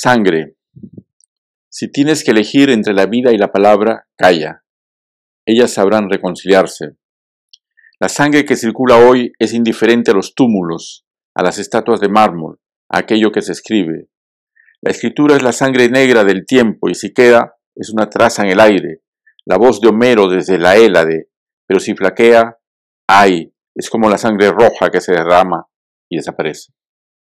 Sangre. Si tienes que elegir entre la vida y la palabra, calla. Ellas sabrán reconciliarse. La sangre que circula hoy es indiferente a los túmulos, a las estatuas de mármol, a aquello que se escribe. La escritura es la sangre negra del tiempo y si queda, es una traza en el aire, la voz de Homero desde la Hélade, pero si flaquea, ay, es como la sangre roja que se derrama y desaparece.